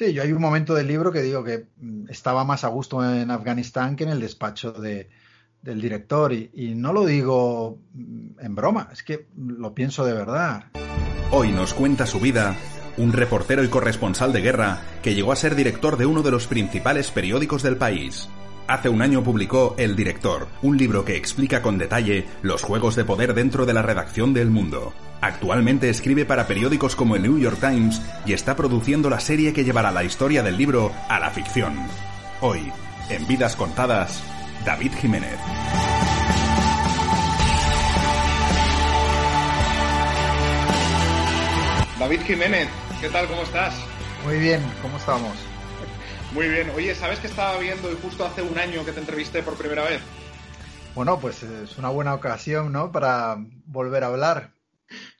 Sí, yo hay un momento del libro que digo que mm, estaba más a gusto en Afganistán que en el despacho de, del director y, no lo digo mm, en broma, es que lo pienso de verdad. Hoy nos cuenta su vida un reportero y corresponsal de guerra que llegó a ser director de uno de los principales periódicos del país. Hace un año publicó El Director, un libro que explica con detalle los juegos de poder dentro de la redacción del mundo. Actualmente escribe para periódicos como el New York Times y está produciendo la serie que llevará la historia del libro a la ficción. Hoy, en Vidas Contadas, David Jiménez. David Jiménez, ¿qué tal? ¿Cómo estás? Muy bien, ¿cómo estamos? Muy bien. Oye, ¿sabes que estaba viendo y justo hace un año que te entrevisté por primera vez? Bueno, pues es una buena ocasión, ¿no? Para volver a hablar.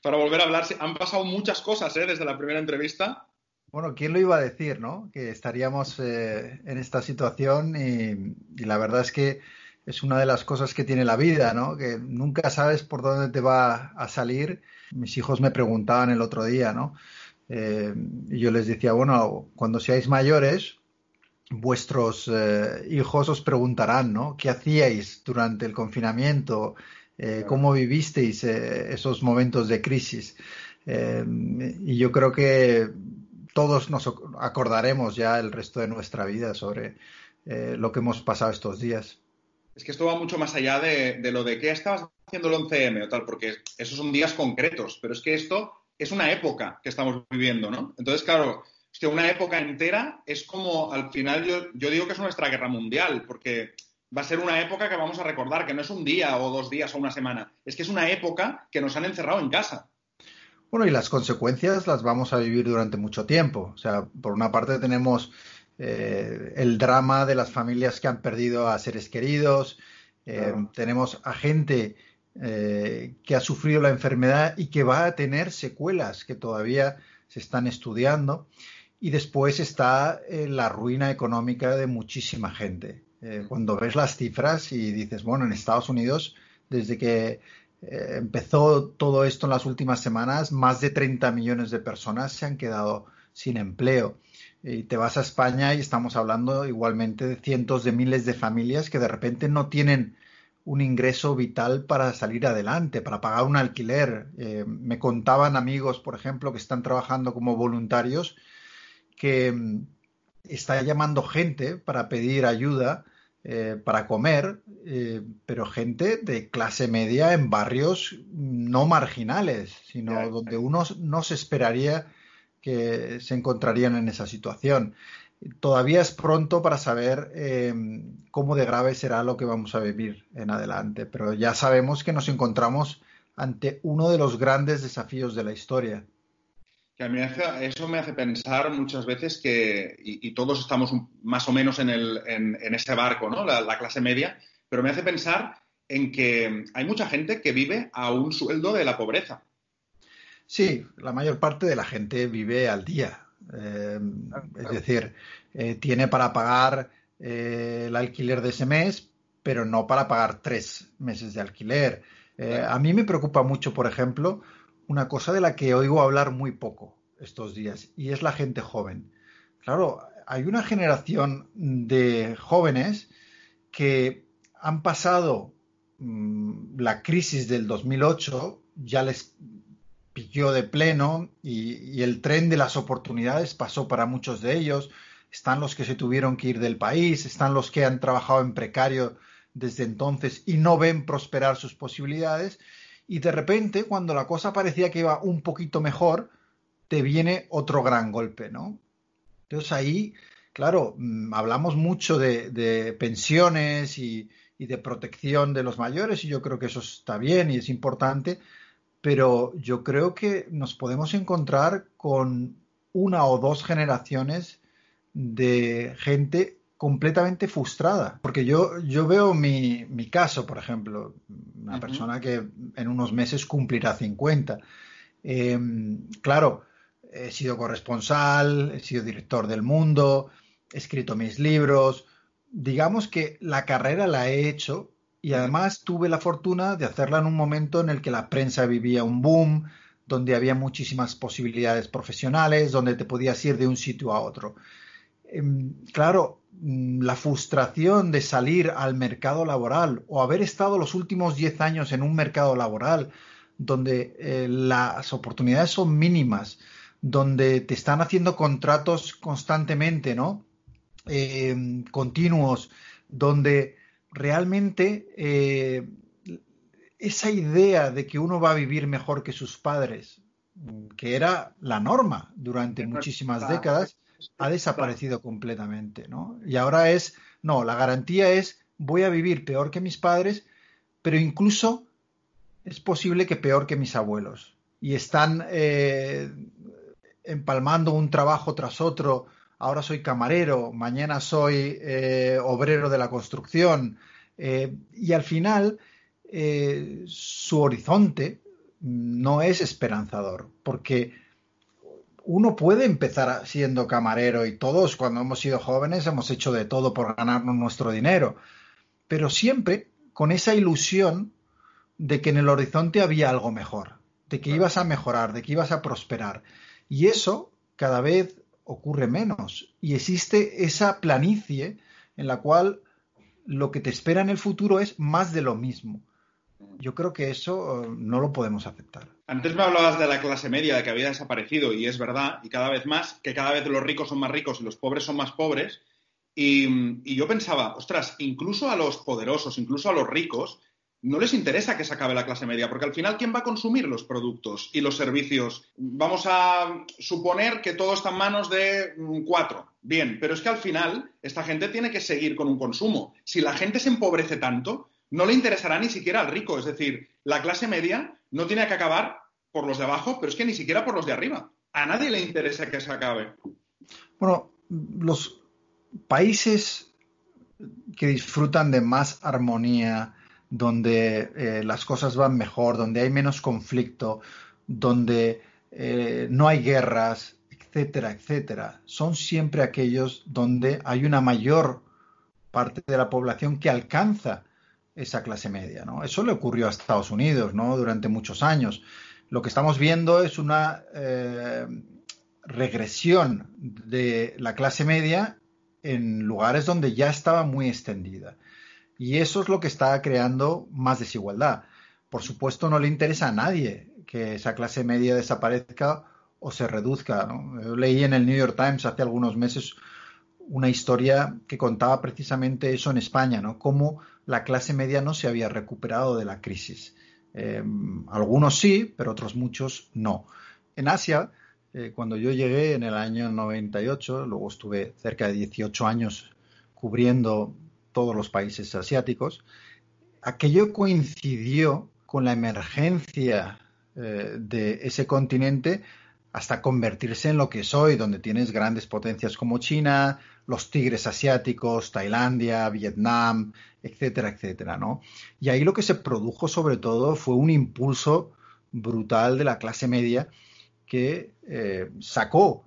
Para volver a hablar. Han pasado muchas cosas, ¿eh? Desde la primera entrevista. Bueno, ¿quién lo iba a decir, no? Que estaríamos eh, en esta situación y, y, la verdad es que es una de las cosas que tiene la vida, ¿no? Que nunca sabes por dónde te va a salir. Mis hijos me preguntaban el otro día, ¿no? Eh, y yo les decía, bueno, cuando seáis mayores, vuestros eh, hijos os preguntarán, ¿no? ¿Qué hacíais durante el confinamiento? Eh, ¿Cómo vivisteis eh, esos momentos de crisis? Eh, y yo creo que todos nos acordaremos ya el resto de nuestra vida sobre eh, lo que hemos pasado estos días. Es que esto va mucho más allá de, de, lo de qué estabas haciendo el 11M o tal, porque esos son días concretos, pero es que esto es una época que estamos viviendo, ¿no? Entonces, claro, una época entera es como, al final, yo, yo digo que es nuestra guerra mundial, porque va a ser una época que vamos a recordar, que no es un día o dos días o una semana, es que es una época que nos han encerrado en casa. Bueno, y las consecuencias las vamos a vivir durante mucho tiempo. O sea, por una parte tenemos eh, el drama de las familias que han perdido a seres queridos, eh, claro. tenemos a gente eh, que ha sufrido la enfermedad y que va a tener secuelas que todavía se están estudiando. Y después está la ruina económica de muchísima gente. Eh, cuando ves las cifras y dices, bueno, en Estados Unidos, desde que eh, empezó todo esto en las últimas semanas, más de 30 millones de personas se han quedado sin empleo. Y te vas a España y estamos hablando igualmente de cientos de miles de familias que de repente no tienen un ingreso vital para salir adelante, para pagar un alquiler. Eh, me contaban amigos, por ejemplo, que están trabajando como voluntarios, que mm, está llamando gente para pedir ayuda eh, para comer, eh, pero gente de clase media en barrios no marginales, sino yeah, donde uno no se esperaría que se encontrarían en esa situación. Todavía es pronto para saber eh, cómo de grave será lo que vamos a vivir en adelante, pero ya sabemos que nos encontramos ante uno de los grandes desafíos de la historia. Que a mí eso me hace pensar muchas veces que, y, y todos estamos más o menos en, el, en, en ese barco, ¿no? La, la, clase media, pero me hace pensar en que hay mucha gente que vive a un sueldo de la pobreza. Sí, la mayor parte de la gente vive al día. Eh, es decir, eh, tiene para pagar eh, el alquiler de ese mes, pero no para pagar tres meses de alquiler. Eh, a mí me preocupa mucho, por ejemplo, una cosa de la que oigo hablar muy poco estos días, y es la gente joven. Claro, hay una generación de jóvenes que han pasado mmm, la crisis del 2008, ya les pilló de pleno y, el tren de las oportunidades pasó para muchos de ellos. Están los que se tuvieron que ir del país, están los que han trabajado en precario desde entonces y no ven prosperar sus posibilidades. Y de repente, cuando la cosa parecía que iba un poquito mejor, te viene otro gran golpe, ¿no? Entonces ahí, claro, mm, hablamos mucho de, pensiones y de protección de los mayores y yo creo que eso está bien y es importante, pero yo creo que nos podemos encontrar con una o dos generaciones de gente completamente frustrada. Porque yo, yo veo mi, mi caso, por ejemplo, una persona que en unos meses cumplirá 50. Em, claro, he sido corresponsal, he sido director del mundo, he escrito mis libros. Digamos que la carrera la he hecho y además tuve la fortuna de hacerla en un momento en el que la prensa vivía un boom, donde había muchísimas posibilidades profesionales, donde te podías ir de un sitio a otro. Em, claro, la frustración de salir al mercado laboral o haber estado los últimos 10 años en un mercado laboral donde eh, las oportunidades son mínimas, donde te están haciendo contratos constantemente, ¿no? Em, continuos, donde realmente eh, esa idea de que uno va a vivir mejor que sus padres, que era la norma durante muchísimas décadas, ha desaparecido completamente, ¿no? Y ahora es, no, la garantía es voy a vivir peor que mis padres, pero incluso es posible que peor que mis abuelos. Y están eh, empalmando un trabajo tras otro. Ahora soy camarero, mañana soy eh, obrero de la construcción. Eh, y al final, su horizonte no es esperanzador, porque uno puede empezar siendo camarero y todos cuando hemos sido jóvenes hemos hecho de todo por ganarnos nuestro dinero, pero siempre con esa ilusión de que en el horizonte había algo mejor, de que ibas a mejorar, de que ibas a prosperar. Y eso cada vez ocurre menos y existe esa planicie en la cual lo que te espera en el futuro es más de lo mismo. Yo creo que eso eh, no lo podemos aceptar. Antes me hablabas de la clase media, de que había desaparecido, y es verdad, y cada vez más, que cada vez los ricos son más ricos y los pobres son más pobres. Y, yo pensaba, ostras, incluso a los poderosos, incluso a los ricos, no les interesa que se acabe la clase media, porque al final, ¿quién va a consumir los productos y los servicios? Vamos a suponer que todo está en manos de mm, cuatro. Bien, pero es que al final esta gente tiene que seguir con un consumo. Si la gente se empobrece tanto, no le interesará ni siquiera al rico. Es decir, la clase media no tiene que acabar por los de abajo, pero es que ni siquiera por los de arriba. A nadie le interesa que se acabe. Bueno, los países que disfrutan de más armonía, donde eh, las cosas van mejor, donde hay menos conflicto, donde eh, no hay guerras, etcétera, etcétera, son siempre aquellos donde hay una mayor parte de la población que alcanza esa clase media. ¿no? Eso le ocurrió a Estados Unidos ¿no? durante muchos años. Lo que estamos viendo es una eh, regresión de la clase media en lugares donde ya estaba muy extendida. Y eso es lo que está creando más desigualdad. Por supuesto, no le interesa a nadie que esa clase media desaparezca o se reduzca. Yo leí en el New York Times hace algunos meses una historia que contaba precisamente eso en España, ¿no? Cómo la clase media no se había recuperado de la crisis. Eh, algunos sí, pero otros muchos no. En Asia, eh, cuando yo llegué en el año 98, luego estuve cerca de 18 años cubriendo todos los países asiáticos, aquello coincidió con la emergencia eh, de ese continente hasta convertirse en lo que soy, donde tienes grandes potencias como China, los tigres asiáticos, Tailandia, Vietnam, etcétera, etcétera, ¿no? Y ahí lo que se produjo sobre todo fue un impulso brutal de la clase media que eh, sacó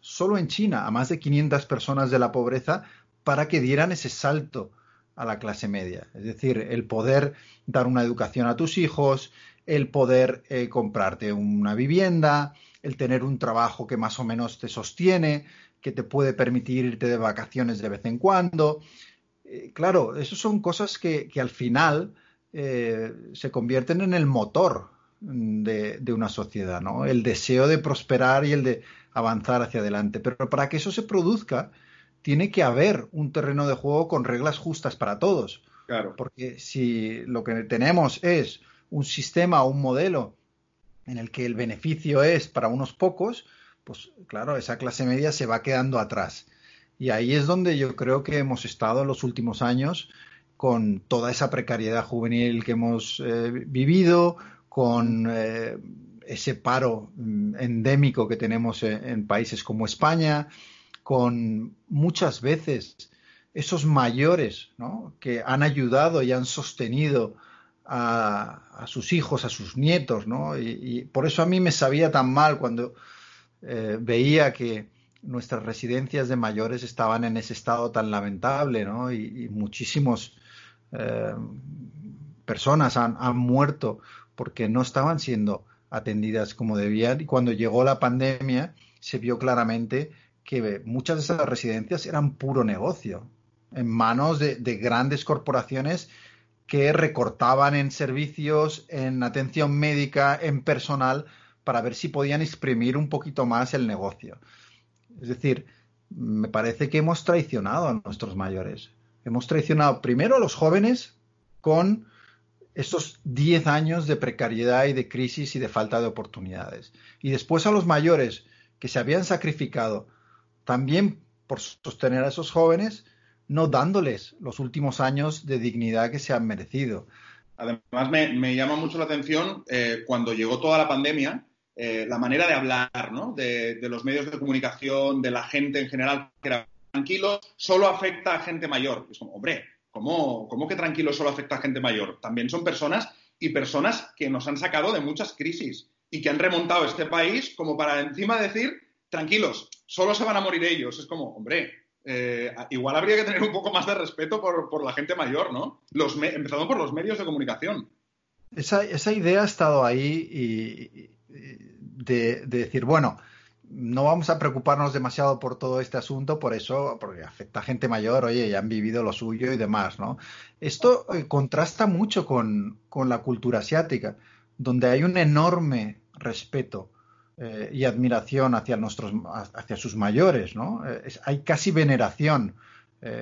solo en China a más de 500 personas de la pobreza para que dieran ese salto a la clase media. Es decir, el poder dar una educación a tus hijos, el poder eh, comprarte una vivienda, el tener un trabajo que más o menos te sostiene, que te puede permitir irte de vacaciones de vez en cuando. Eh, claro, eso son cosas que, al final eh, se convierten en el motor de, de, una sociedad, ¿no? El deseo de prosperar y el de avanzar hacia adelante. Pero para que eso se produzca, tiene que haber un terreno de juego con reglas justas para todos. Claro. Porque si lo que tenemos es un sistema o un modelo en el que el beneficio es para unos pocos, pues claro, esa clase media se va quedando atrás. Y ahí es donde yo creo que hemos estado en los últimos años con toda esa precariedad juvenil que hemos eh, vivido, con eh, ese paro mm, endémico que tenemos en, países como España, con muchas veces esos mayores ¿no? que han ayudado y han sostenido a, sus hijos, a sus nietos, ¿no? Y, por eso a mí me sabía tan mal cuando eh, veía que nuestras residencias de mayores estaban en ese estado tan lamentable, ¿no? Y, muchísimas eh, personas han, muerto porque no estaban siendo atendidas como debían. Y cuando llegó la pandemia, se vio claramente que muchas de esas residencias eran puro negocio, en manos de grandes corporaciones que recortaban en servicios, en atención médica, en personal, para ver si podían exprimir un poquito más el negocio. Es decir, me parece que hemos traicionado a nuestros mayores. Hemos traicionado primero a los jóvenes con estos 10 años de precariedad y de crisis y de falta de oportunidades. Y después a los mayores que se habían sacrificado también por sostener a esos jóvenes, no dándoles los últimos años de dignidad que se han merecido. Además, me, llama mucho la atención eh, cuando llegó toda la pandemia, eh, la manera de hablar, ¿no? De, los medios de comunicación, de la gente en general, que era tranquilo, solo afecta a gente mayor. Es como, hombre, ¿cómo, ¿cómo que tranquilo solo afecta a gente mayor? También son personas y personas que nos han sacado de muchas crisis y que han remontado este país como para encima decir, tranquilos, solo se van a morir ellos. Es como, hombre, eh, igual habría que tener un poco más de respeto por, la gente mayor, ¿no? Empezando por los medios de comunicación. Esa, esa idea ha estado ahí y, de, decir, bueno, no vamos a preocuparnos demasiado por todo este asunto, por eso, porque afecta a gente mayor, oye, ya han vivido lo suyo y demás, ¿no? Esto eh, contrasta mucho con, la cultura asiática, donde hay un enorme respeto eh, y admiración hacia, nuestros, hacia sus mayores, ¿no? Eh, hay casi veneración.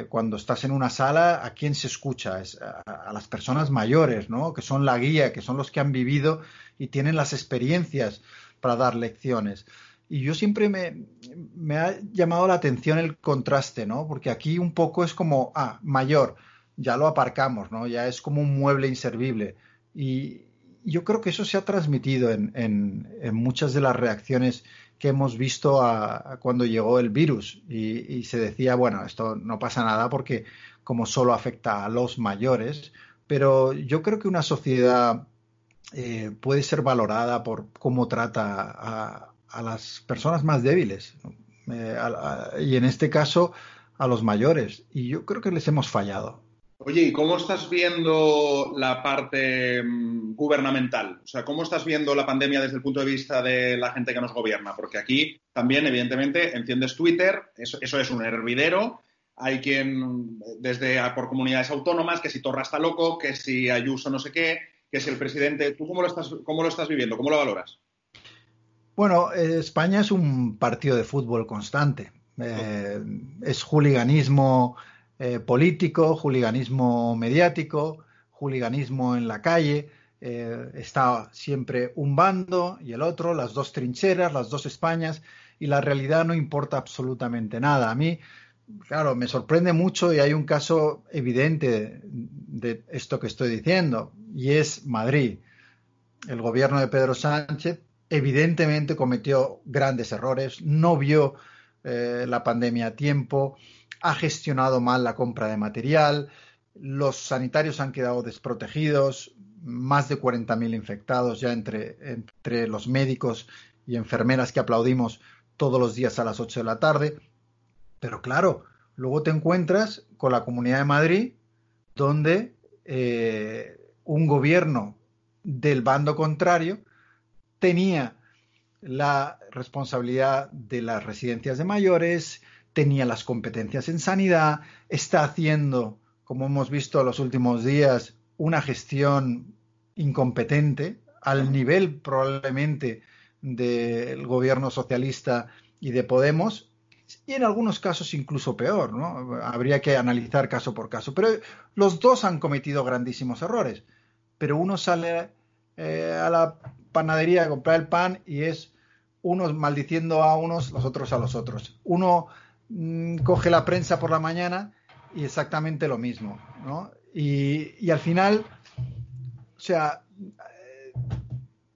cuando estás en una sala, ¿a quién se escucha? Es a, a, las personas mayores, ¿no? Que son la guía, que son los que han vivido y tienen las experiencias para dar lecciones. Y yo siempre me, me, ha llamado la atención el contraste, ¿no? Porque aquí un poco es como, ah, mayor, ya lo aparcamos, ¿no? Ya es como un mueble inservible. Y yo creo que eso se ha transmitido en, muchas de las reacciones que hemos visto a, cuando llegó el virus. Y, y, se decía, bueno, esto no pasa nada porque como solo afecta a los mayores, pero yo creo que una sociedad eh, puede ser valorada por cómo trata a, las personas más débiles eh, y en este caso a los mayores. Y yo creo que les hemos fallado. Oye, ¿y cómo estás viendo la parte mm, gubernamental? O sea, ¿cómo estás viendo la pandemia desde el punto de vista de la gente que nos gobierna? Porque aquí también, evidentemente, enciendes Twitter, eso, eso es un hervidero. Hay quien, desde por comunidades autónomas, que si Torra está loco, que si Ayuso no sé qué, que es el presidente. ¿Tú cómo lo estás, cómo lo estás viviendo? ¿Cómo lo valoras? Bueno, España es un partido de fútbol constante. Eh, es juliganismo eh, político, juliganismo mediático, juliganismo en la calle. está siempre un bando y el otro, las dos trincheras, las dos Españas, y la realidad no importa absolutamente nada. A mí claro, me sorprende mucho y hay un caso evidente de esto que estoy diciendo, y es Madrid. El gobierno de Pedro Sánchez evidentemente cometió grandes errores, no vio eh, la pandemia a tiempo, ha gestionado mal la compra de material, los sanitarios han quedado desprotegidos, más de 40.000 infectados ya entre, entre los médicos y enfermeras que aplaudimos todos los días a las 8 de la tarde. Pero claro, luego te encuentras con la Comunidad de Madrid, donde eh, un gobierno del bando contrario tenía la responsabilidad de las residencias de mayores, tenía las competencias en sanidad, está haciendo, como hemos visto en los últimos días, una gestión incompetente al nivel probablemente del gobierno socialista y de Podemos, y en algunos casos incluso peor, ¿no? Habría que analizar caso por caso. Pero los dos han cometido grandísimos errores. Pero uno sale eh, a la panadería a comprar el pan y es unos maldiciendo a unos, los otros a los otros. Uno mm, coge la prensa por la mañana y exactamente lo mismo, ¿no? Y, y al final, o sea,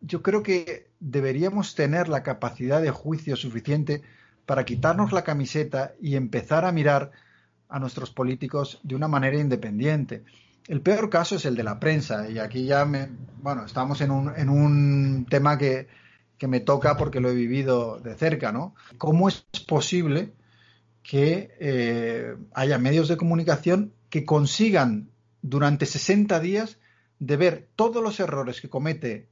yo creo que deberíamos tener la capacidad de juicio suficiente para quitarnos la camiseta y empezar a mirar a nuestros políticos de una manera independiente. El peor caso es el de la prensa y aquí ya me, bueno, estamos en un, en un tema que, que me toca porque lo he vivido de cerca, ¿no? ¿Cómo es posible que eh, haya medios de comunicación que consigan durante 60 días de ver todos los errores que comete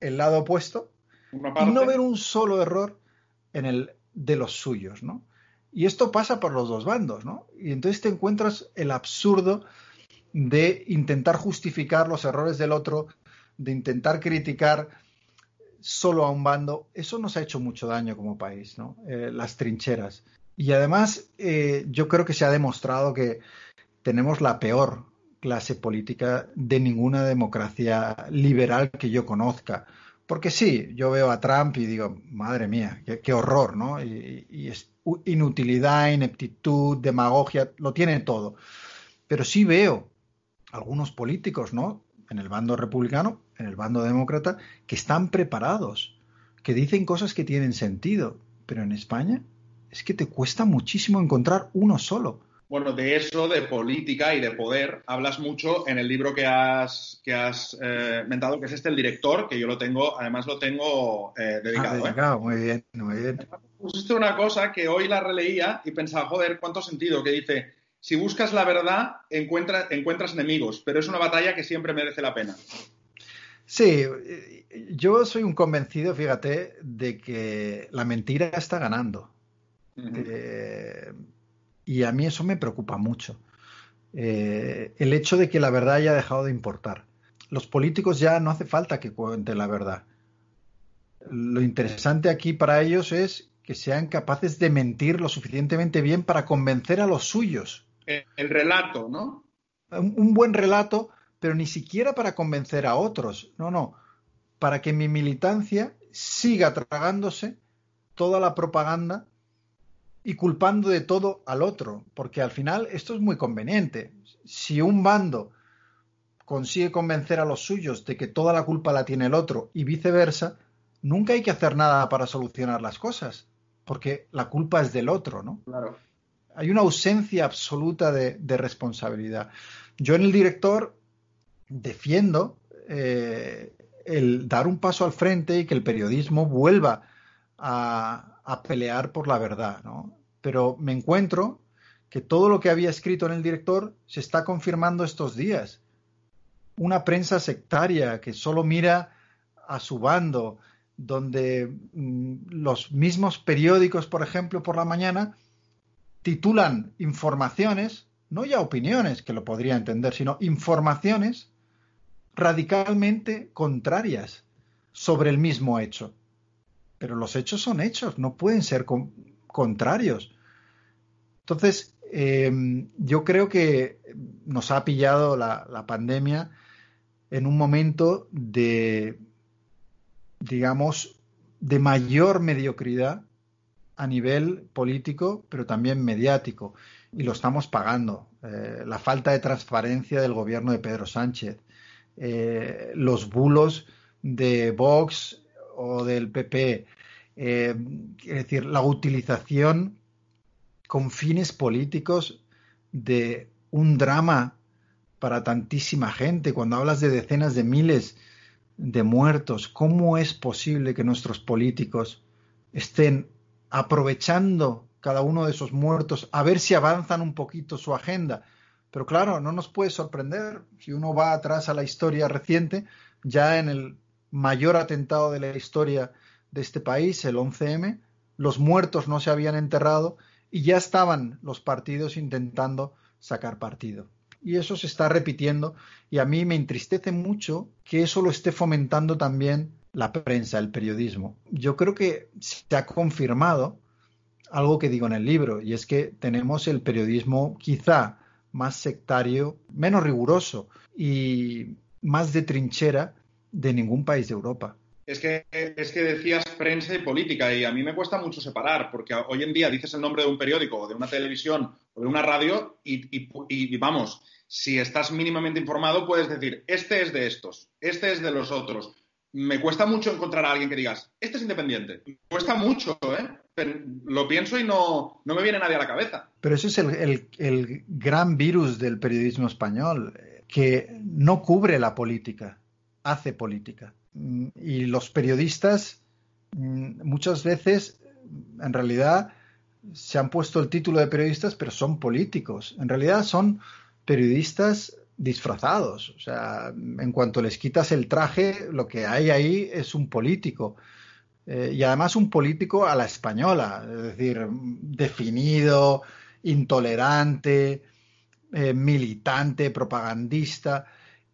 el lado opuesto y no ver un solo error en el de los suyos, ¿no? Y esto pasa por los dos bandos, ¿no? Y entonces te encuentras el absurdo de intentar justificar los errores del otro, de intentar criticar solo a un bando. Eso nos ha hecho mucho daño como país, ¿no? Eh, las trincheras. Y además, eh, yo creo que se ha demostrado que tenemos la peor clase política de ninguna democracia liberal que yo conozca. Porque sí, yo veo a Trump y digo, madre mía, qué, horror, ¿no? Y, es inutilidad, ineptitud, demagogia, lo tiene todo. Pero sí veo algunos políticos, ¿no? En el bando republicano, en el bando demócrata, que están preparados, que dicen cosas que tienen sentido. Pero en España es que te cuesta muchísimo encontrar uno solo. Bueno, de eso, de política y de poder, hablas mucho en el libro que has, que has eh, mentado, que es este, El Director, que yo lo tengo, además lo tengo eh, dedicado. Ah, ¿eh? dedicado. Muy bien, muy bien. Pusiste una cosa que hoy la releía y pensaba, joder, cuánto sentido, que dice, si buscas la verdad, encuentras enemigos, pero es una batalla que siempre merece la pena. Sí, yo soy un convencido, fíjate, de que la mentira está ganando. Y a mí eso me preocupa mucho. Eh, el hecho de que la verdad haya dejado de importar. Los políticos ya no hace falta que cuenten la verdad. Lo interesante aquí para ellos es que sean capaces de mentir lo suficientemente bien para convencer a los suyos. El, relato, ¿no? Un, un, buen relato, pero ni siquiera para convencer a otros. No, no. Para que mi militancia siga tragándose toda la propaganda y culpando de todo al otro, porque al final esto es muy conveniente. Si un bando consigue convencer a los suyos de que toda la culpa la tiene el otro y viceversa, nunca hay que hacer nada para solucionar las cosas, porque la culpa es del otro, ¿no? Claro. Hay una ausencia absoluta de, responsabilidad. Yo en el director defiendo eh, el dar un paso al frente y que el periodismo vuelva a, a pelear por la verdad, ¿no? Pero me encuentro que todo lo que había escrito en el director se está confirmando estos días. Una prensa sectaria que solo mira a su bando, donde mm, los mismos periódicos, por ejemplo, por la mañana, titulan informaciones, no ya opiniones, que lo podría entender, sino informaciones radicalmente contrarias sobre el mismo hecho pero los hechos son hechos, no pueden ser contrarios. Entonces, eh, yo creo que nos ha pillado la, pandemia en un momento de, digamos, de mayor mediocridad a nivel político, pero también mediático. Y lo estamos pagando. Eh, la falta de transparencia del gobierno de Pedro Sánchez, eh, los bulos de Vox o del PP. Eh, es decir, la utilización con fines políticos de un drama para tantísima gente. Cuando hablas de decenas de miles de muertos, ¿cómo es posible que nuestros políticos estén aprovechando cada uno de esos muertos a ver si avanzan un poquito su agenda? Pero claro, no nos puede sorprender si uno va atrás a la historia reciente, ya en el mayor atentado de la historia de este país, el 11M, los muertos no se habían enterrado y ya estaban los partidos intentando sacar partido. Y eso se está repitiendo y a mí me entristece mucho que eso lo esté fomentando también la prensa, el periodismo. Yo creo que se ha confirmado algo que digo en el libro y es que tenemos el periodismo quizá más sectario, menos riguroso y más de trinchera de ningún país de Europa. Es que, es que decías prensa y política y a mí me cuesta mucho separar porque hoy en día dices el nombre de un periódico o de una televisión o de una radio y, vamos, si estás mínimamente informado puedes decir, este es de estos, este es de los otros. me cuesta mucho encontrar a alguien que digas, este es independiente. Cuesta mucho, ¿eh? lo pienso y no, me viene nadie a la cabeza. Pero ese es el, gran virus del periodismo español, que no cubre la política, hace política. Y los periodistas mm, muchas veces, en realidad, se han puesto el título de periodistas, pero son políticos. En realidad son periodistas disfrazados. O sea, en cuanto les quitas el traje, lo que hay ahí es un político. Eh, y además un político a la española, es decir, definido, intolerante, eh, militante, propagandista.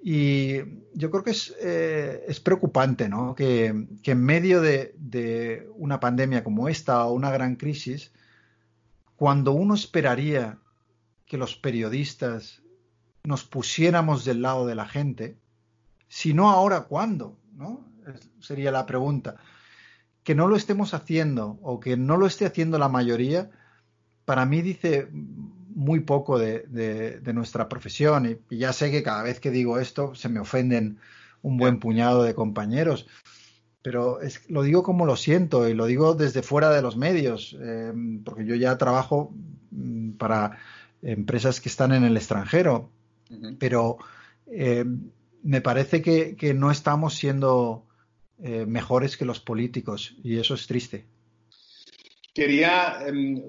Y yo creo que es, eh, es preocupante ¿no? que, en medio de, de, una pandemia como esta o una gran crisis, cuando uno esperaría que los periodistas nos pusiéramos del lado de la gente, si no ahora, ¿cuándo? ¿No? Sería la pregunta. Que no lo estemos haciendo o que no lo esté haciendo la mayoría, para mí dice muy poco de, nuestra profesión. Y, ya sé que cada vez que digo esto se me ofenden un buen puñado de compañeros, pero es, lo digo como lo siento y lo digo desde fuera de los medios, eh, porque yo ya trabajo mm, para empresas que están en el extranjero pero eh, me parece que, no estamos siendo eh, mejores que los políticos y eso es triste. Quería em,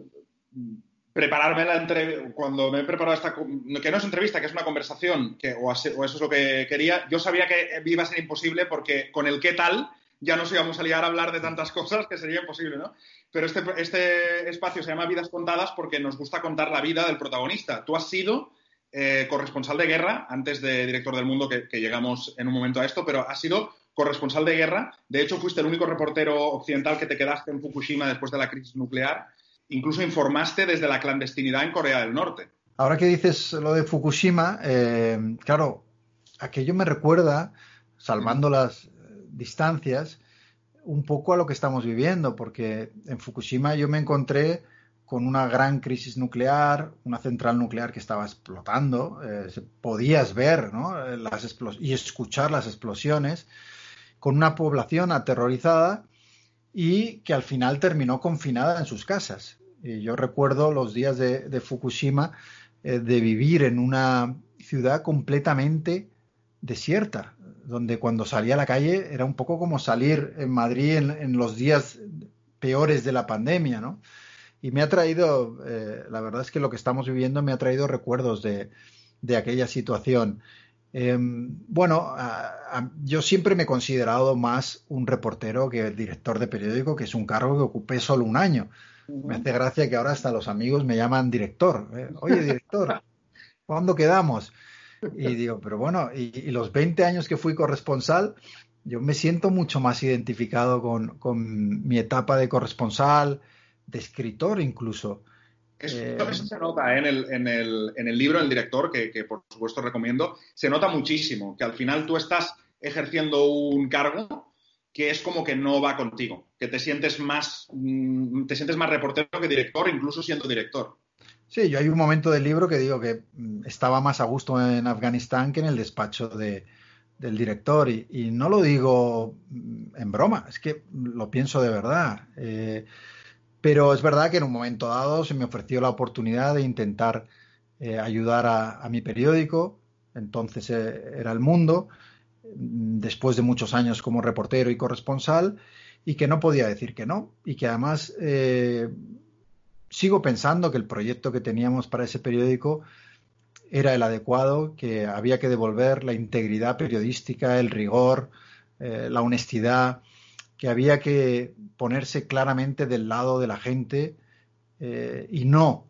prepararme la entrevista, cuando me he preparado esta, que no es entrevista, que es una conversación, que, o, eso es lo que quería, yo sabía que iba a ser imposible porque con el qué tal ya nos íbamos a liar a hablar de tantas cosas que sería imposible, ¿no? Pero este, este espacio se llama Vidas Contadas porque nos gusta contar la vida del protagonista. Tú has sido eh, corresponsal de guerra, antes de director del mundo, que, llegamos en un momento a esto, pero has sido corresponsal de guerra. De hecho, fuiste el único reportero occidental que te quedaste en Fukushima después de la crisis nuclear. Incluso informaste desde la clandestinidad en Corea del Norte. Ahora que dices lo de Fukushima, eh, claro, aquello me recuerda, salvando las distancias, un poco a lo que estamos viviendo, porque en Fukushima yo me encontré con una gran crisis nuclear, una central nuclear que estaba explotando, eh, podías ver ¿no? las y escuchar las explosiones, con una población aterrorizada y que al final terminó confinada en sus casas. Y yo recuerdo los días de, Fukushima eh, de vivir en una ciudad completamente desierta, donde cuando salía a la calle era un poco como salir en Madrid en, los días peores de la pandemia, ¿no? Y me ha traído, eh, la verdad es que lo que estamos viviendo me ha traído recuerdos de, aquella situación. Em, bueno, yo siempre me he considerado más un reportero que el director de periódico, que es un cargo que ocupé solo un año. Me hace gracia que ahora hasta los amigos me llaman director. ¿eh? Oye, director, ¿cuándo quedamos? Y digo, pero bueno, y, los 20 años que fui corresponsal, yo me siento mucho más identificado con, con mi etapa de corresponsal, de escritor incluso. Eso, eh, se nota ¿eh? en, el, en, el, en, el, libro, el director, que, que, por supuesto recomiendo, se nota muchísimo que al final tú estás ejerciendo un cargo que es como que no va contigo, que te sientes más, mm, te sientes más reportero que director, incluso siendo director. Sí, yo hay un momento del libro que digo que mm, estaba más a gusto en Afganistán que en el despacho de, del director y, y, no lo digo mm, en broma, es que lo pienso de verdad. Eh, pero es verdad que en un momento dado se me ofreció la oportunidad de intentar eh, ayudar a, mi periódico, entonces eh, era El Mundo, después de muchos años como reportero y corresponsal, y que no podía decir que no, y que además eh, sigo pensando que el proyecto que teníamos para ese periódico era el adecuado, que había que devolver la integridad periodística, el rigor, la honestidad que había que ponerse claramente del lado de la gente eh, y no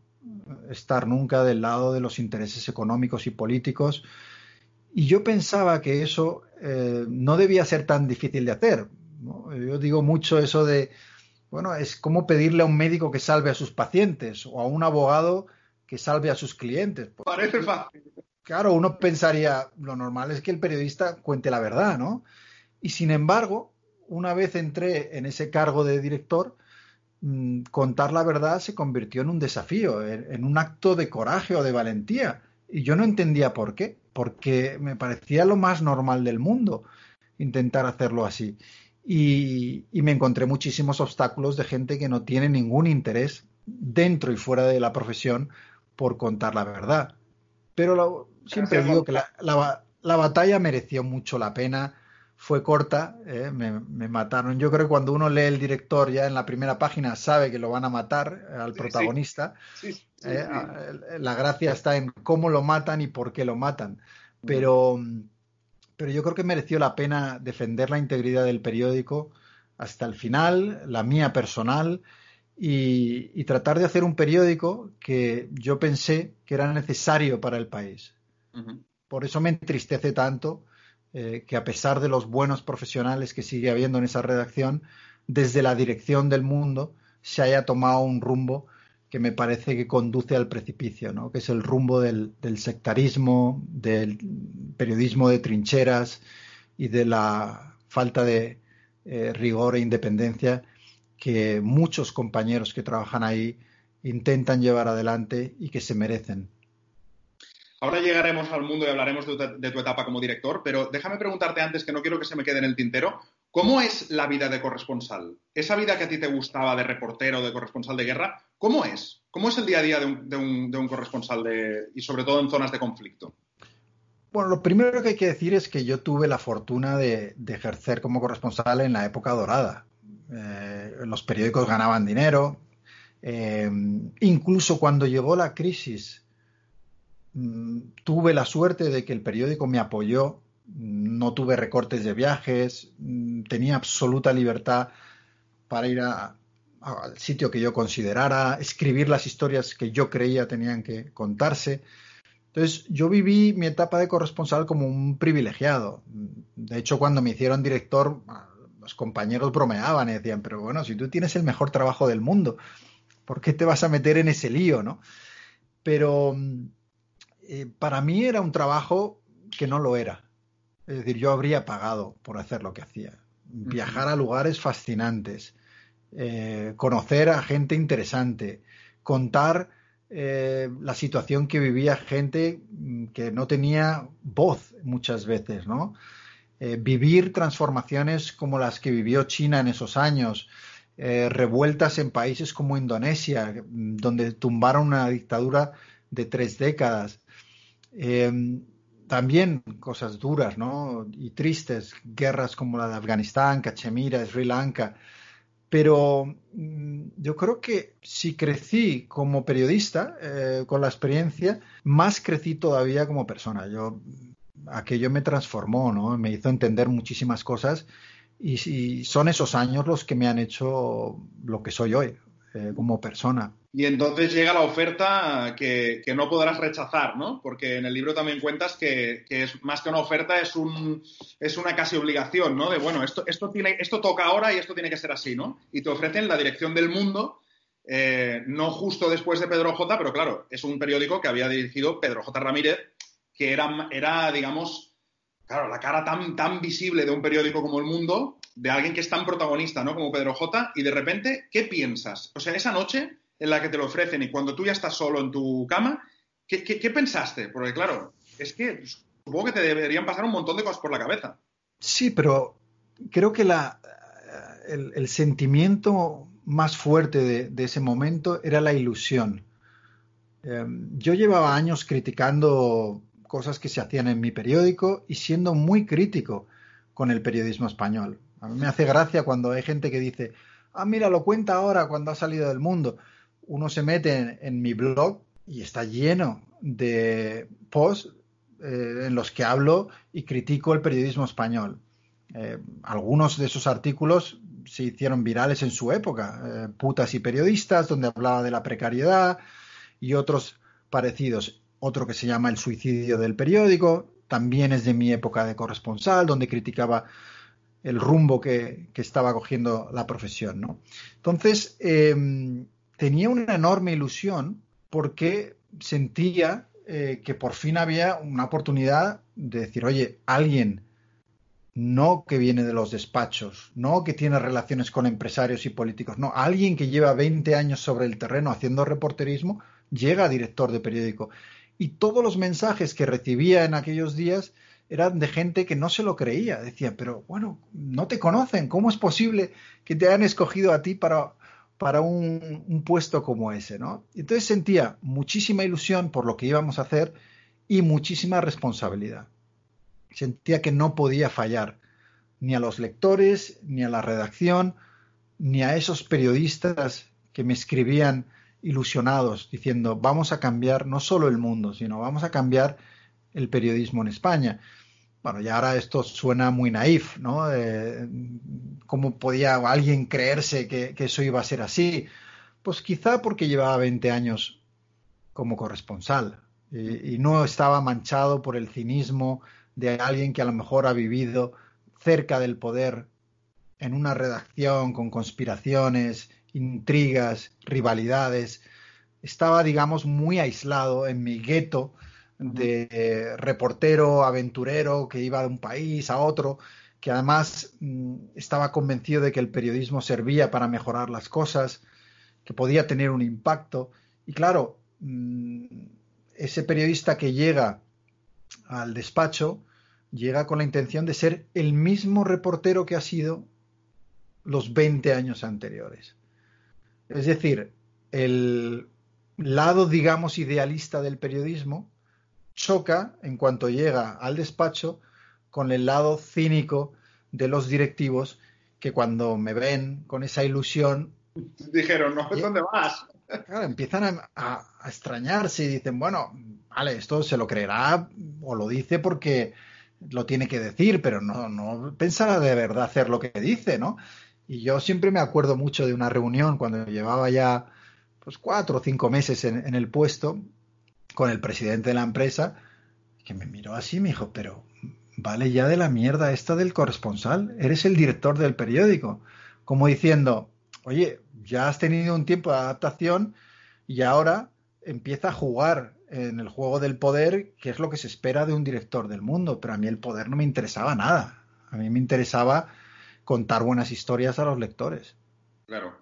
estar nunca del lado de los intereses económicos y políticos. Y yo pensaba que eso eh, no debía ser tan difícil de hacer. Yo digo mucho eso de, bueno, es como pedirle a un médico que salve a sus pacientes o a un abogado que salve a sus clientes. Parece fácil. Claro, uno pensaría, lo normal es que el periodista cuente la verdad, ¿no? Y sin embargo, una vez entré en ese cargo de director, mm, contar la verdad se convirtió en un desafío, en, un acto de coraje o de valentía. Y yo no entendía por qué, porque me parecía lo más normal del mundo. intentar hacerlo así. Y, y, me encontré muchísimos obstáculos de gente que no tiene ningún interés dentro y fuera de la profesión por contar la verdad. Pero siempre digo que la, la, la, batalla mereció mucho la pena, fue corta, ¿eh? me, me, mataron. Yo creo que cuando uno lee el director ya en la primera página sabe que lo van a matar al protagonista. Sí, sí, ¿eh? La gracia está en cómo lo matan y por qué lo matan. Pero, pero yo creo que mereció la pena defender la integridad del periódico hasta el final, la mía personal y, tratar de hacer un periódico que yo pensé que era necesario para el país. Por eso me entristece tanto eh, que a pesar de los buenos profesionales que sigue habiendo en esa redacción, desde la dirección del mundo se haya tomado un rumbo que me parece que conduce al precipicio, ¿no? que es el rumbo del, sectarismo, del periodismo de trincheras y de la falta de eh, rigor e independencia que muchos compañeros que trabajan ahí intentan llevar adelante y que se merecen. Ahora llegaremos al mundo y hablaremos de tu, etapa como director, pero déjame preguntarte antes, que no quiero que se me quede en el tintero, ¿cómo es la vida de corresponsal? Esa vida que a ti te gustaba de reportero, de corresponsal de guerra, ¿cómo es? ¿Cómo es el día a día de un, corresponsal y sobre todo en zonas de conflicto? Bueno, lo primero que hay que decir es que yo tuve la fortuna de ejercer como corresponsal en la época dorada. Eh, los periódicos ganaban dinero. Eh, incluso cuando llegó la crisis, tuve la suerte de que el periódico me apoyó. No tuve recortes de viajes, mm, tenía absoluta libertad para ir al sitio que yo considerara, escribir las historias que yo creía tenían que contarse. Entonces, yo viví mi etapa de corresponsal como un privilegiado. De hecho, cuando me hicieron director, los compañeros bromeaban y decían, pero bueno, si tú tienes el mejor trabajo del mundo, ¿por qué te vas a meter en ese lío, no? Pero eh, para mí era un trabajo que no lo era. Es decir, yo habría pagado por hacer lo que hacía. Viajar a lugares fascinantes, eh, conocer a gente interesante, contar eh, la situación que vivía gente mm, que no tenía voz muchas veces, ¿no? Eh, vivir transformaciones como las que vivió China en esos años, eh, revueltas en países como Indonesia, donde tumbaron una dictadura de tres décadas. Em, también cosas duras ¿no? y tristes, guerras como la de Afganistán, Cachemira, Sri Lanka. Pero mm, yo creo que si crecí como periodista eh, con la experiencia, más crecí todavía como persona. Yo aquello me transformó, ¿no? Me hizo entender muchísimas cosas y, son esos años los que me han hecho lo que soy hoy eh, como persona. Y entonces llega la oferta que, no podrás rechazar, ¿no? Porque en el libro también cuentas que, es más que una oferta, es, un, es una casi obligación, ¿no? De, bueno, esto, esto, tiene, esto toca ahora y esto tiene que ser así, ¿no? Y te ofrecen la dirección del mundo, eh, no justo después de Pedro J, pero claro, es un periódico que había dirigido Pedro J. Ramírez, que era, era digamos, claro, la cara tan, tan visible de un periódico como El Mundo, de alguien que es tan protagonista, ¿no? Como Pedro J. Y de repente, ¿qué piensas? O sea, esa noche en la que te lo ofrecen y cuando tú ya estás solo en tu cama, ¿qué, pensaste? Porque claro, es que supongo que te deberían pasar un montón de cosas por la cabeza. Sí, pero creo que la, el, el sentimiento más fuerte de, ese momento era la ilusión. Eh, yo llevaba años criticando cosas que se hacían en mi periódico y siendo muy crítico con el periodismo español. A mí me hace gracia cuando hay gente que dice, ah, mira, lo cuenta ahora cuando ha salido del mundo. Uno se mete en, mi blog y está lleno de posts eh, en los que hablo y critico el periodismo español. Eh, algunos de esos artículos se hicieron virales en su época, eh, putas y periodistas, donde hablaba de la precariedad y otros parecidos otro que se llama El suicidio del periódico, también es de mi época de corresponsal, donde criticaba el rumbo que, estaba cogiendo la profesión. ¿no? Entonces, em, tenía una enorme ilusión porque sentía eh, que por fin había una oportunidad de decir, oye, alguien no que viene de los despachos, no que tiene relaciones con empresarios y políticos, no, alguien que lleva 20 años sobre el terreno haciendo reporterismo, llega a director de periódico y todos los mensajes que recibía en aquellos días eran de gente que no se lo creía. Decía, pero bueno, no te conocen, ¿cómo es posible que te hayan escogido a ti para, para un, un puesto como ese? ¿no? Entonces sentía muchísima ilusión por lo que íbamos a hacer y muchísima responsabilidad. Sentía que no podía fallar ni a los lectores, ni a la redacción, ni a esos periodistas que me escribían ilusionados diciendo vamos a cambiar no solo el mundo, sino vamos a cambiar el periodismo en España. Bueno, y ahora esto suena muy naif, ¿no? Eh, ¿Cómo podía alguien creerse que, eso iba a ser así? Pues quizá porque llevaba 20 años como corresponsal y, y no estaba manchado por el cinismo de alguien que a lo mejor ha vivido cerca del poder en una redacción con conspiraciones, intrigas, rivalidades. Estaba, digamos, muy aislado en mi gueto de reportero, aventurero, que iba de un país a otro, que además mm, estaba convencido de que el periodismo servía para mejorar las cosas, que podía tener un impacto. Y claro, mm, ese periodista que llega al despacho llega con la intención de ser el mismo reportero que ha sido los 20 años anteriores. Es decir, el lado, digamos, idealista del periodismo choca en cuanto llega al despacho con el lado cínico de los directivos que cuando me ven con esa ilusión... Dijeron, no, ¿dónde vas? Claro, empiezan a, extrañarse y dicen, bueno, vale, esto se lo creerá o lo dice porque lo tiene que decir, pero no, no pensará de verdad hacer lo que dice, ¿no? Y yo siempre me acuerdo mucho de una reunión cuando llevaba ya pues cuatro o cinco meses en, en el puesto con el presidente de la empresa, que me miró así me dijo, pero vale ya de la mierda esta del corresponsal, eres el director del periódico, como diciendo, oye, ya has tenido un tiempo de adaptación y ahora empieza a jugar en el juego del poder, que es lo que se espera de un director del mundo, pero a mí el poder no me interesaba nada, a mí me interesaba contar buenas historias a los lectores. Claro.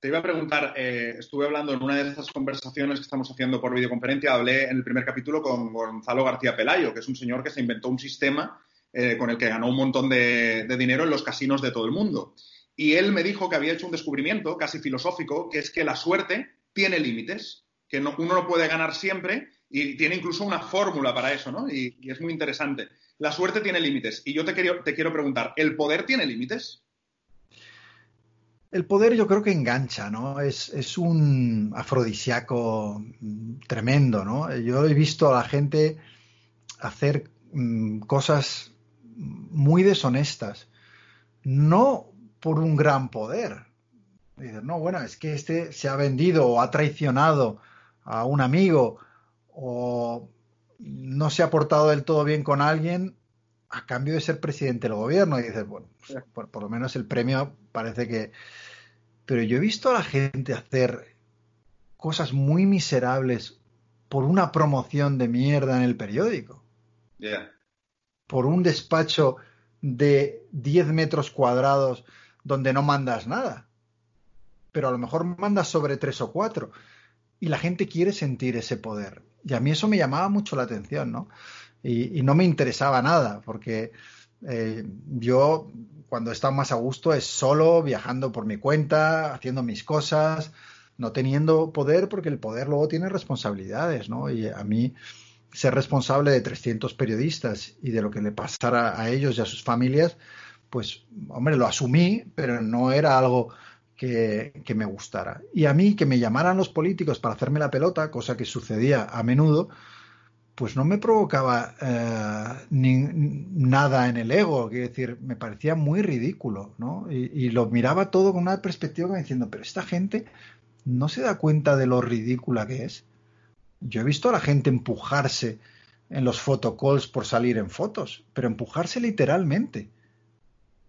Te iba a preguntar, eh, estuve hablando en una de esas conversaciones que estamos haciendo por videoconferencia, hablé en el primer capítulo con Gonzalo García Pelayo, que es un señor que se inventó un sistema eh, con el que ganó un montón de, dinero en los casinos de todo el mundo. Y él me dijo que había hecho un descubrimiento casi filosófico, que es que la suerte tiene límites, que uno no puede ganar siempre y tiene incluso una fórmula para eso, ¿no? Y, y es muy interesante. La suerte tiene límites. Y yo te quiero, te quiero preguntar, ¿el poder tiene límites? El poder yo creo que engancha, ¿no? Es, un afrodisíaco tremendo, ¿no? Yo he visto a la gente hacer mm, cosas muy deshonestas, no por un gran poder. no, bueno, es que este se ha vendido o ha traicionado a un amigo o no se ha portado del todo bien con alguien a cambio de ser presidente del gobierno. Y dices, bueno, pues, por, lo menos el premio parece que, pero yo he visto a la gente hacer cosas muy miserables por una promoción de mierda en el periódico. Por un despacho de 10 metros cuadrados donde no mandas nada. Pero a lo mejor mandas sobre tres o cuatro. Y la gente quiere sentir ese poder. Y a mí eso me llamaba mucho la atención, ¿no? Y, no me interesaba nada, porque eh, yo cuando he más a gusto es solo, viajando por mi cuenta, haciendo mis cosas, no teniendo poder, porque el poder luego tiene responsabilidades, ¿no? Y a mí ser responsable de 300 periodistas y de lo que le pasara a ellos y a sus familias, pues, hombre, lo asumí, pero no era algo que, que, me gustara. Y a mí que me llamaran los políticos para hacerme la pelota, cosa que sucedía a menudo, pues no me provocaba eh, nada en el ego, quiero decir, me parecía muy ridículo, ¿no? Y, lo miraba todo con una perspectiva diciendo, pero esta gente no se da cuenta de lo ridícula que es. Yo he visto a la gente empujarse en los photocalls por salir en fotos, pero empujarse literalmente.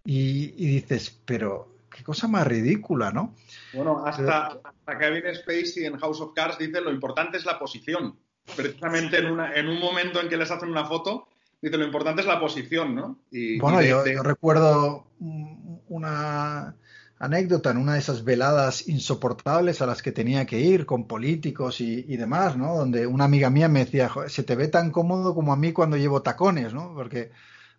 Y, dices, pero qué cosa más ridícula, ¿no? Bueno, hasta, hasta Kevin Spacey en House of Cards dice lo importante es la posición precisamente en, una, en un momento en que les hacen una foto, dice, lo importante es la posición, ¿no? bueno, yo, recuerdo una anécdota en una de esas veladas insoportables a las que tenía que ir con políticos y, demás, ¿no? Donde una amiga mía me decía, se te ve tan cómodo como a mí cuando llevo tacones, ¿no? Porque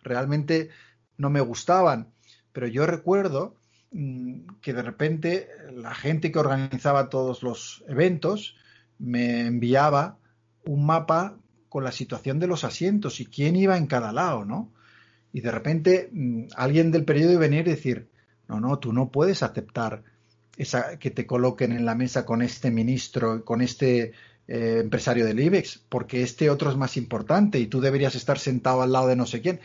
realmente no me gustaban. Pero yo recuerdo mm, que de repente la gente que organizaba todos los eventos me enviaba un mapa con la situación de los asientos y quién iba en cada lado, ¿no? Y de repente mm, alguien del a venir y decir, no, no, tú no puedes aceptar esa, que te coloquen en la mesa con este ministro, con este eh, empresario del IBEX, porque este otro es más importante y tú deberías estar sentado al lado de no sé quién.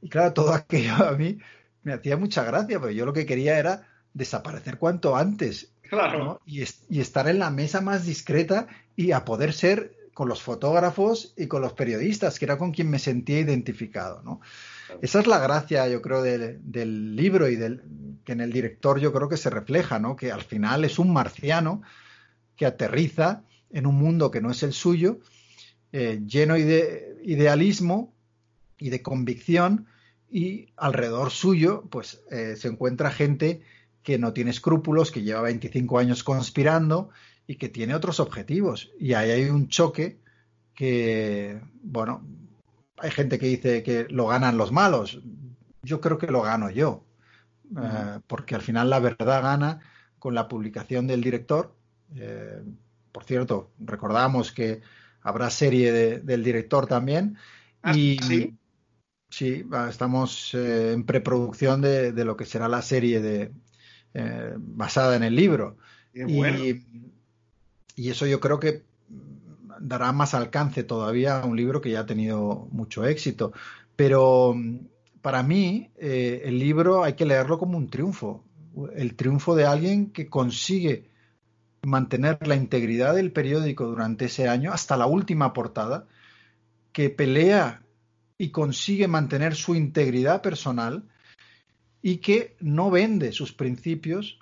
Y claro, todo aquello a mí me hacía mucha gracia, porque yo lo que quería era desaparecer cuanto antes. Claro. Y, y, estar en la mesa más discreta y a poder ser con los fotógrafos y con los periodistas, que era con quien me sentía identificado, ¿no? Esa es la gracia, yo creo, del, libro y del, que en el director yo creo que se refleja, ¿no? Que al final es un marciano que aterriza en un mundo que no es el suyo, eh, lleno de idealismo y de convicción, y alrededor suyo, pues eh, se encuentra gente que no tiene escrúpulos, que lleva 25 años conspirando y que tiene otros objetivos. Y ahí hay un choque que, bueno, hay gente que dice que lo ganan los malos. Yo creo que lo gano yo, eh, porque al final la verdad gana con la publicación del director. Eh, por cierto, recordamos que habrá serie del director también. Ah, y sí, sí estamos eh, en preproducción de, lo que será la serie de, basada en el libro. y, y eso yo creo que dará más alcance todavía a un libro que ya ha tenido mucho éxito. Pero mm, para mí, eh, el libro hay que leerlo como un triunfo. El triunfo de alguien que consigue mantener la integridad del periódico durante ese año hasta la última portada, que pelea y consigue mantener su integridad personal y que no vende sus principios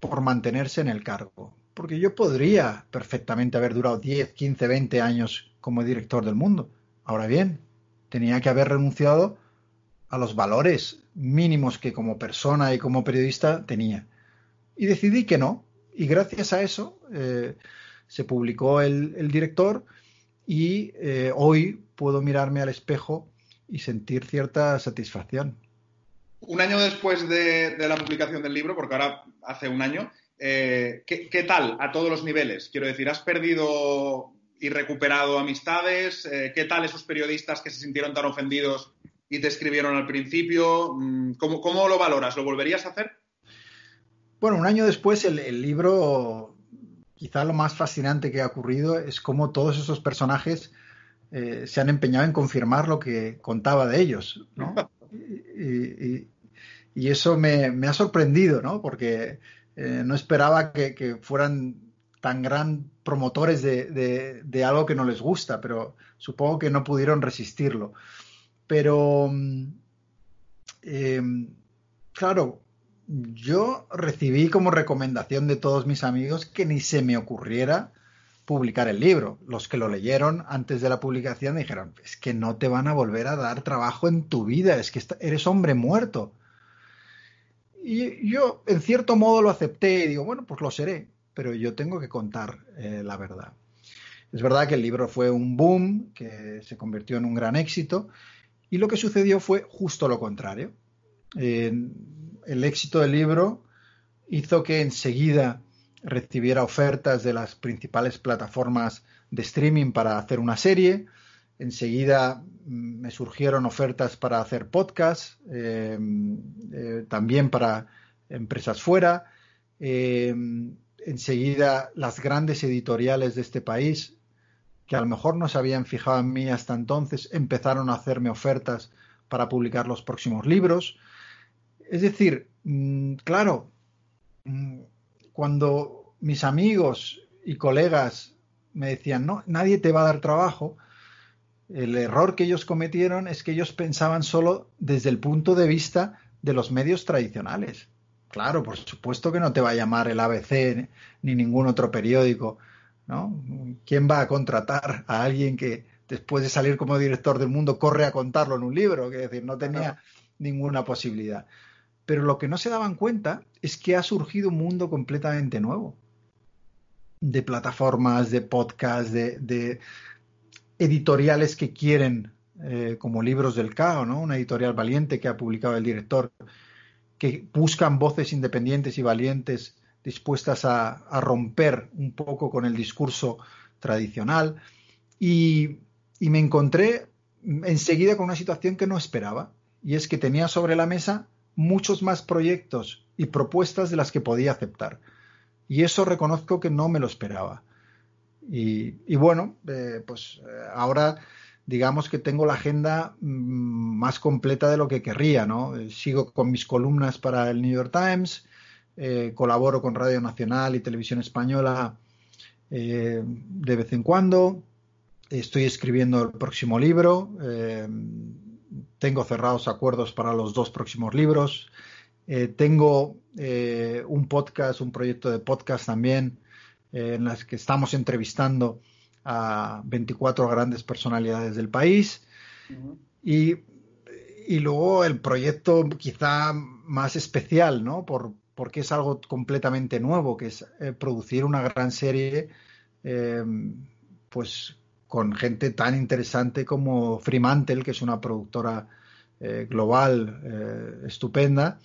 por mantenerse en el cargo porque yo podría perfectamente haber durado 10, 15, 20 años como director del mundo. Ahora bien, tenía que haber renunciado a los valores mínimos que como persona y como periodista tenía. Y decidí que no. Y gracias a eso eh, se publicó el, director y eh, hoy puedo mirarme al espejo y sentir cierta satisfacción. Un año después de, de la publicación del libro, porque ahora hace un año, eh, ¿qué, tal a todos los niveles? Quiero decir, ¿has perdido y recuperado amistades? Eh, ¿Qué tal esos periodistas que se sintieron tan ofendidos y te escribieron al principio? Mm, ¿Cómo, lo valoras? ¿Lo volverías a hacer? Bueno, un año después el, libro, quizá lo más fascinante que ha ocurrido es cómo todos esos personajes eh, se han empeñado en confirmar lo que contaba de ellos, ¿no? y, eso me, me, ha sorprendido, ¿no? Porque eh, no esperaba que, fueran tan gran promotores de, algo que no les gusta, pero supongo que no pudieron resistirlo. Pero, mm, em, claro, yo recibí como recomendación de todos mis amigos que ni se me ocurriera publicar el libro. Los que lo leyeron antes de la publicación dijeron, es que no te van a volver a dar trabajo en tu vida, es que eres hombre muerto. Y yo, en cierto modo, lo acepté y digo, bueno, pues lo seré, pero yo tengo que contar eh, la verdad. Es verdad que el libro fue un boom, que se convirtió en un gran éxito, y lo que sucedió fue justo lo contrario. el éxito del libro hizo que enseguida recibiera ofertas de las principales plataformas de streaming para hacer una serie, Enseguida mm, me surgieron ofertas para hacer podcasts, eh, eh, también para empresas fuera. Eh, enseguida las grandes editoriales de este país, que a lo mejor no se habían fijado en mí hasta entonces, empezaron a hacerme ofertas para publicar los próximos libros. Es decir, mm, claro, mm, cuando mis amigos y colegas me decían, no, nadie te va a dar trabajo, el error que ellos cometieron es que ellos pensaban solo desde el punto de vista de los medios tradicionales. Claro, por supuesto que no te va a llamar el ABC ni ningún otro periódico, ¿no? ¿Quién va a contratar a alguien que después de salir como director del mundo corre a contarlo en un libro? Que decir, no tenía ninguna posibilidad. pero lo que no se daban cuenta es que ha surgido un mundo completamente nuevo de plataformas, de podcasts, de, editoriales que quieren, eh, como Libros del Cao, ¿no? una editorial valiente que ha publicado el director, que buscan voces independientes y valientes dispuestas a, romper un poco con el discurso tradicional. Y, y me encontré enseguida con una situación que no esperaba, y es que tenía sobre la mesa muchos más proyectos y propuestas de las que podía aceptar. Y eso reconozco que no me lo esperaba. Y, bueno, eh, pues eh, ahora digamos que tengo la agenda mm, más completa de lo que querría, ¿no? Eh, sigo con mis columnas para el New York Times, colaboro con Radio Nacional y Televisión Española de vez en cuando, estoy escribiendo el próximo libro, tengo cerrados acuerdos para los dos próximos libros. Eh, tengo eh, un podcast, un proyecto de podcast también, eh, en las que estamos entrevistando a 24 grandes personalidades del país. y, y, luego el proyecto quizá más especial, ¿no? Por, porque es algo completamente nuevo, que es producir una gran serie, pues con gente tan interesante como Fremantle, que es una productora eh, global eh, estupenda,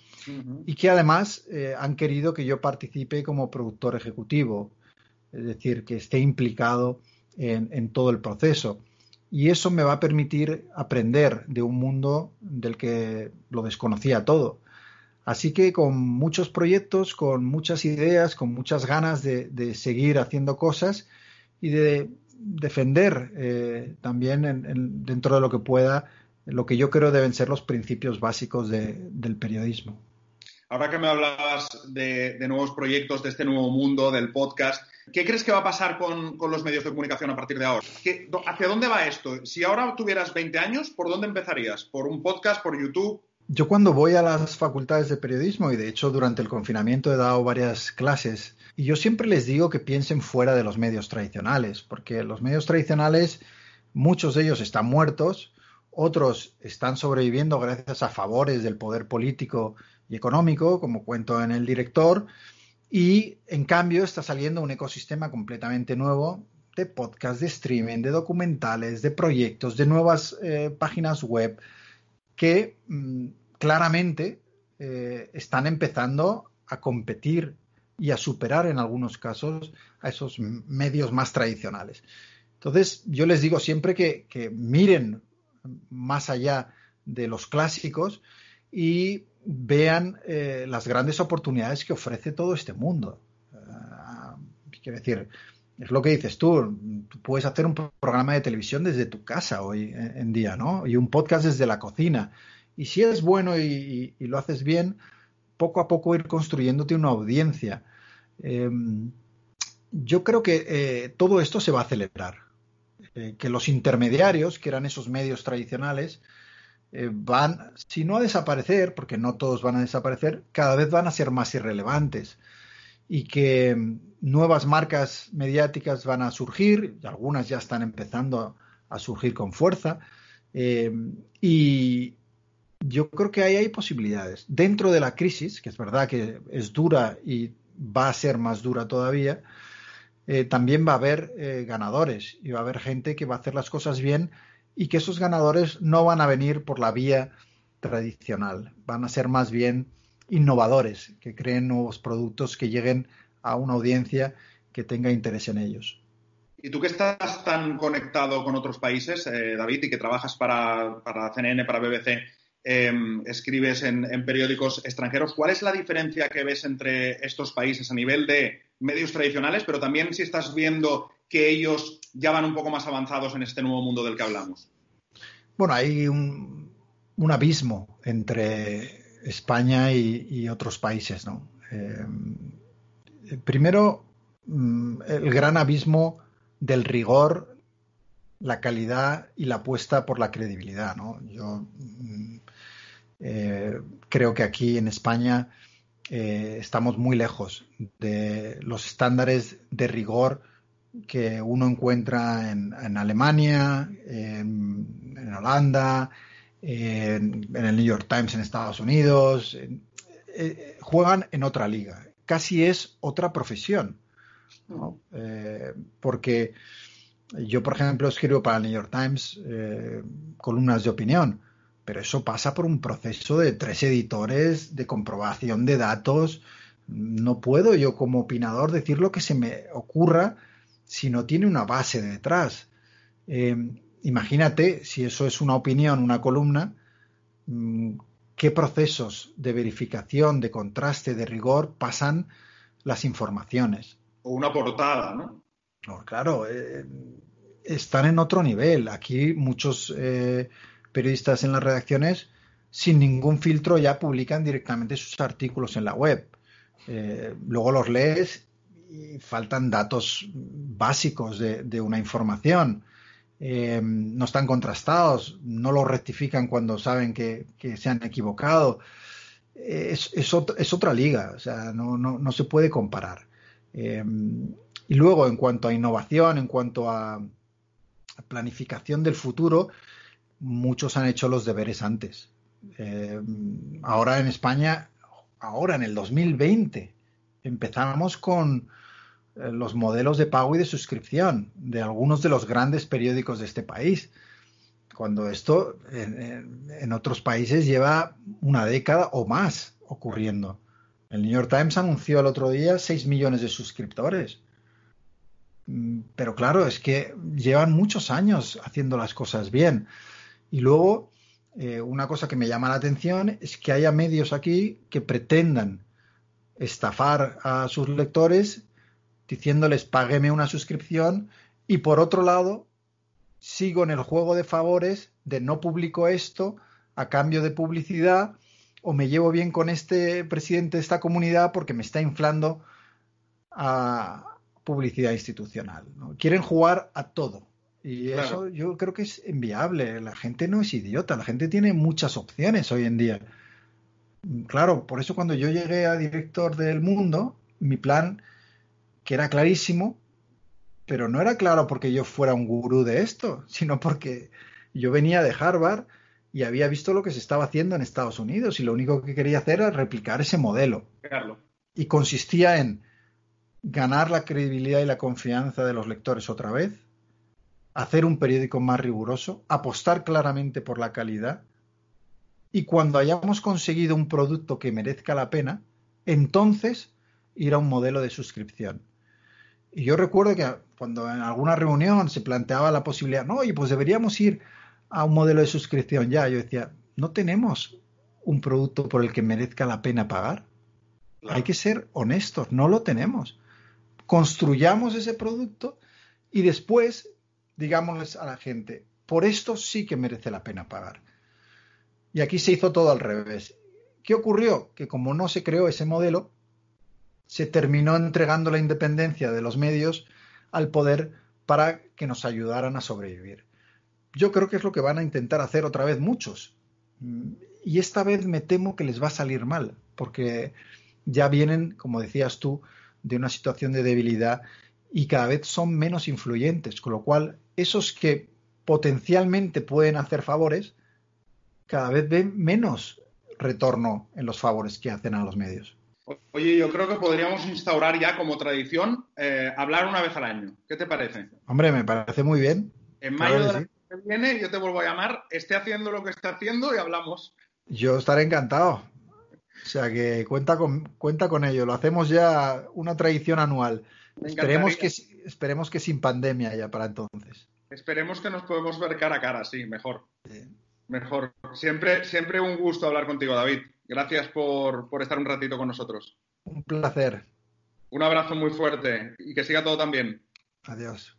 y que además eh, han querido que yo participe como productor ejecutivo, es decir, que esté implicado en, todo el proceso. Y eso me va a permitir aprender de un mundo del que lo desconocía todo. Así que con muchos proyectos, con muchas ideas, con muchas ganas de, seguir haciendo cosas y de defender eh, también dentro de lo que pueda lo que yo creo deben ser los principios básicos del periodismo. Ahora que me hablabas de, nuevos proyectos, de este nuevo mundo, del podcast, ¿qué crees que va a pasar con, los medios de comunicación a partir de ahora? ¿Hacia dónde va esto? Si ahora tuvieras 20 años, ¿por dónde empezarías? ¿Por un podcast? ¿Por YouTube? Yo cuando voy a las facultades de periodismo, y de hecho durante el confinamiento he dado varias clases, y yo siempre les digo que piensen fuera de los medios tradicionales, porque los medios tradicionales, muchos de ellos están muertos, otros están sobreviviendo gracias a favores del poder político y económico, como cuento en el director, y en cambio está saliendo un ecosistema completamente nuevo de podcast, de streaming, de documentales, de proyectos, de nuevas eh, páginas web que mm, claramente eh, están empezando a competir y a superar en algunos casos a esos medios más tradicionales. Entonces, yo les digo siempre que, miren más allá de los clásicos y vean eh, las grandes oportunidades que ofrece todo este mundo. Ah, quiero decir, es lo que dices tú, tú puedes hacer un programa de televisión desde tu casa hoy en día, ¿no? Y un podcast desde la cocina. Y si es bueno y, lo haces bien, poco a poco ir construyéndote una audiencia. Em, yo creo que eh, todo esto se va a acelerar. Eh, que los intermediarios, que eran esos medios tradicionales, eh, van, si no a desaparecer, porque no todos van a desaparecer, cada vez van a ser más irrelevantes y que mm, nuevas marcas mediáticas van a surgir, algunas ya están empezando a, surgir con fuerza, eh, y yo creo que ahí hay posibilidades. Dentro de la crisis, que es verdad que es dura y va a ser más dura todavía, eh, también va a haber ganadores y va a haber gente que va a hacer las cosas bien y que esos ganadores no van a venir por la vía tradicional, van a ser más bien innovadores, que creen nuevos productos que lleguen a una audiencia que tenga interés en ellos. Y tú que estás tan conectado con otros países, eh, David, y que trabajas para, para CNN, para BBC, em, escribes en, periódicos extranjeros, ¿cuál es la diferencia que ves entre estos países a nivel de medios tradicionales, pero también si estás viendo que ellos ya van un poco más avanzados en este nuevo mundo del que hablamos? Bueno, hay un, abismo entre España y, otros países, ¿no? Eh, primero, mm, el gran abismo del rigor, la calidad y la apuesta por la credibilidad, ¿no? Yo mm, eh, creo que aquí en España eh, estamos muy lejos de los estándares de rigor que uno encuentra en, Alemania, en Holanda, en, el New York Times en Estados Unidos. eh, juegan en otra liga, casi es otra profesión. Eh, porque yo, por ejemplo, escribo para el New York Times eh, columnas de opinión, pero eso pasa por un proceso de tres editores, de comprobación de datos. No puedo yo como opinador decir lo que se me ocurra si no tiene una base detrás. Eh, imagínate si eso es una opinión, una columna, mm, qué procesos de verificación, de contraste, de rigor pasan las informaciones. O una portada, ¿no? No, claro, eh, están en otro nivel. Aquí muchos eh, periodistas en las redacciones, sin ningún filtro, ya publican directamente sus artículos en la web. Eh, luego los lees y faltan datos básicos de, una información. Eh, no están contrastados, no los rectifican cuando saben que, se han equivocado. Es, es, ot es, otra liga, o sea, no, no, no se puede comparar. Eh, y luego, en cuanto a innovación, en cuanto a, planificación del futuro, muchos han hecho los deberes antes. Eh, ahora en España, ahora en el 2020, empezamos con eh, los modelos de pago y de suscripción de algunos de los grandes periódicos de este país. Cuando esto en, otros países lleva una década o más ocurriendo. El New York Times anunció el otro día 6 millones de suscriptores. Mm, pero claro, es que llevan muchos años haciendo las cosas bien. Y luego, eh, una cosa que me llama la atención es que haya medios aquí que pretendan estafar a sus lectores diciéndoles págueme una suscripción y por otro lado sigo en el juego de favores de no publico esto a cambio de publicidad o me llevo bien con este presidente de esta comunidad porque me está inflando a, publicidad institucional. ¿no? Quieren jugar a todo. Y claro. eso yo creo que es inviable. La gente no es idiota, la gente tiene muchas opciones hoy en día. Claro, por eso cuando yo llegué a director del mundo, mi plan, que era clarísimo, pero no era claro porque yo fuera un gurú de esto, sino porque yo venía de Harvard y había visto lo que se estaba haciendo en Estados Unidos y lo único que quería hacer era replicar ese modelo. Y consistía en ganar la credibilidad y la confianza de los lectores otra vez, hacer un periódico más riguroso, apostar claramente por la calidad y cuando hayamos conseguido un producto que merezca la pena, entonces ir a un modelo de suscripción. Y yo recuerdo que cuando en alguna reunión se planteaba la posibilidad, no, y pues deberíamos ir a un modelo de suscripción ya, yo decía, no tenemos un producto por el que merezca la pena pagar. Claro. Hay que ser honestos, no lo tenemos construyamos ese producto y después digámosles a la gente, por esto sí que merece la pena pagar. Y aquí se hizo todo al revés. ¿Qué ocurrió? Que como no se creó ese modelo, se terminó entregando la independencia de los medios al poder para que nos ayudaran a sobrevivir. Yo creo que es lo que van a intentar hacer otra vez muchos. Y esta vez me temo que les va a salir mal, porque ya vienen, como decías tú, de una situación de debilidad y cada vez son menos influyentes, con lo cual esos que potencialmente pueden hacer favores, cada vez ven menos retorno en los favores que hacen a los medios. Oye, yo creo que podríamos instaurar ya como tradición eh, hablar una vez al año. ¿Qué te parece? Hombre, me parece muy bien. En mayo claro de que viene yo te vuelvo a llamar, esté haciendo lo que está haciendo y hablamos. Yo estaré encantado. O sea que cuenta con, cuenta con ello. Lo hacemos ya una tradición anual. Esperemos que, esperemos que sin pandemia ya para entonces. Esperemos que nos podemos ver cara a cara, sí, mejor. Sí. Mejor. Siempre, siempre un gusto hablar contigo, David. Gracias por, por estar un ratito con nosotros. Un placer. Un abrazo muy fuerte y que siga todo tan bien. Adiós.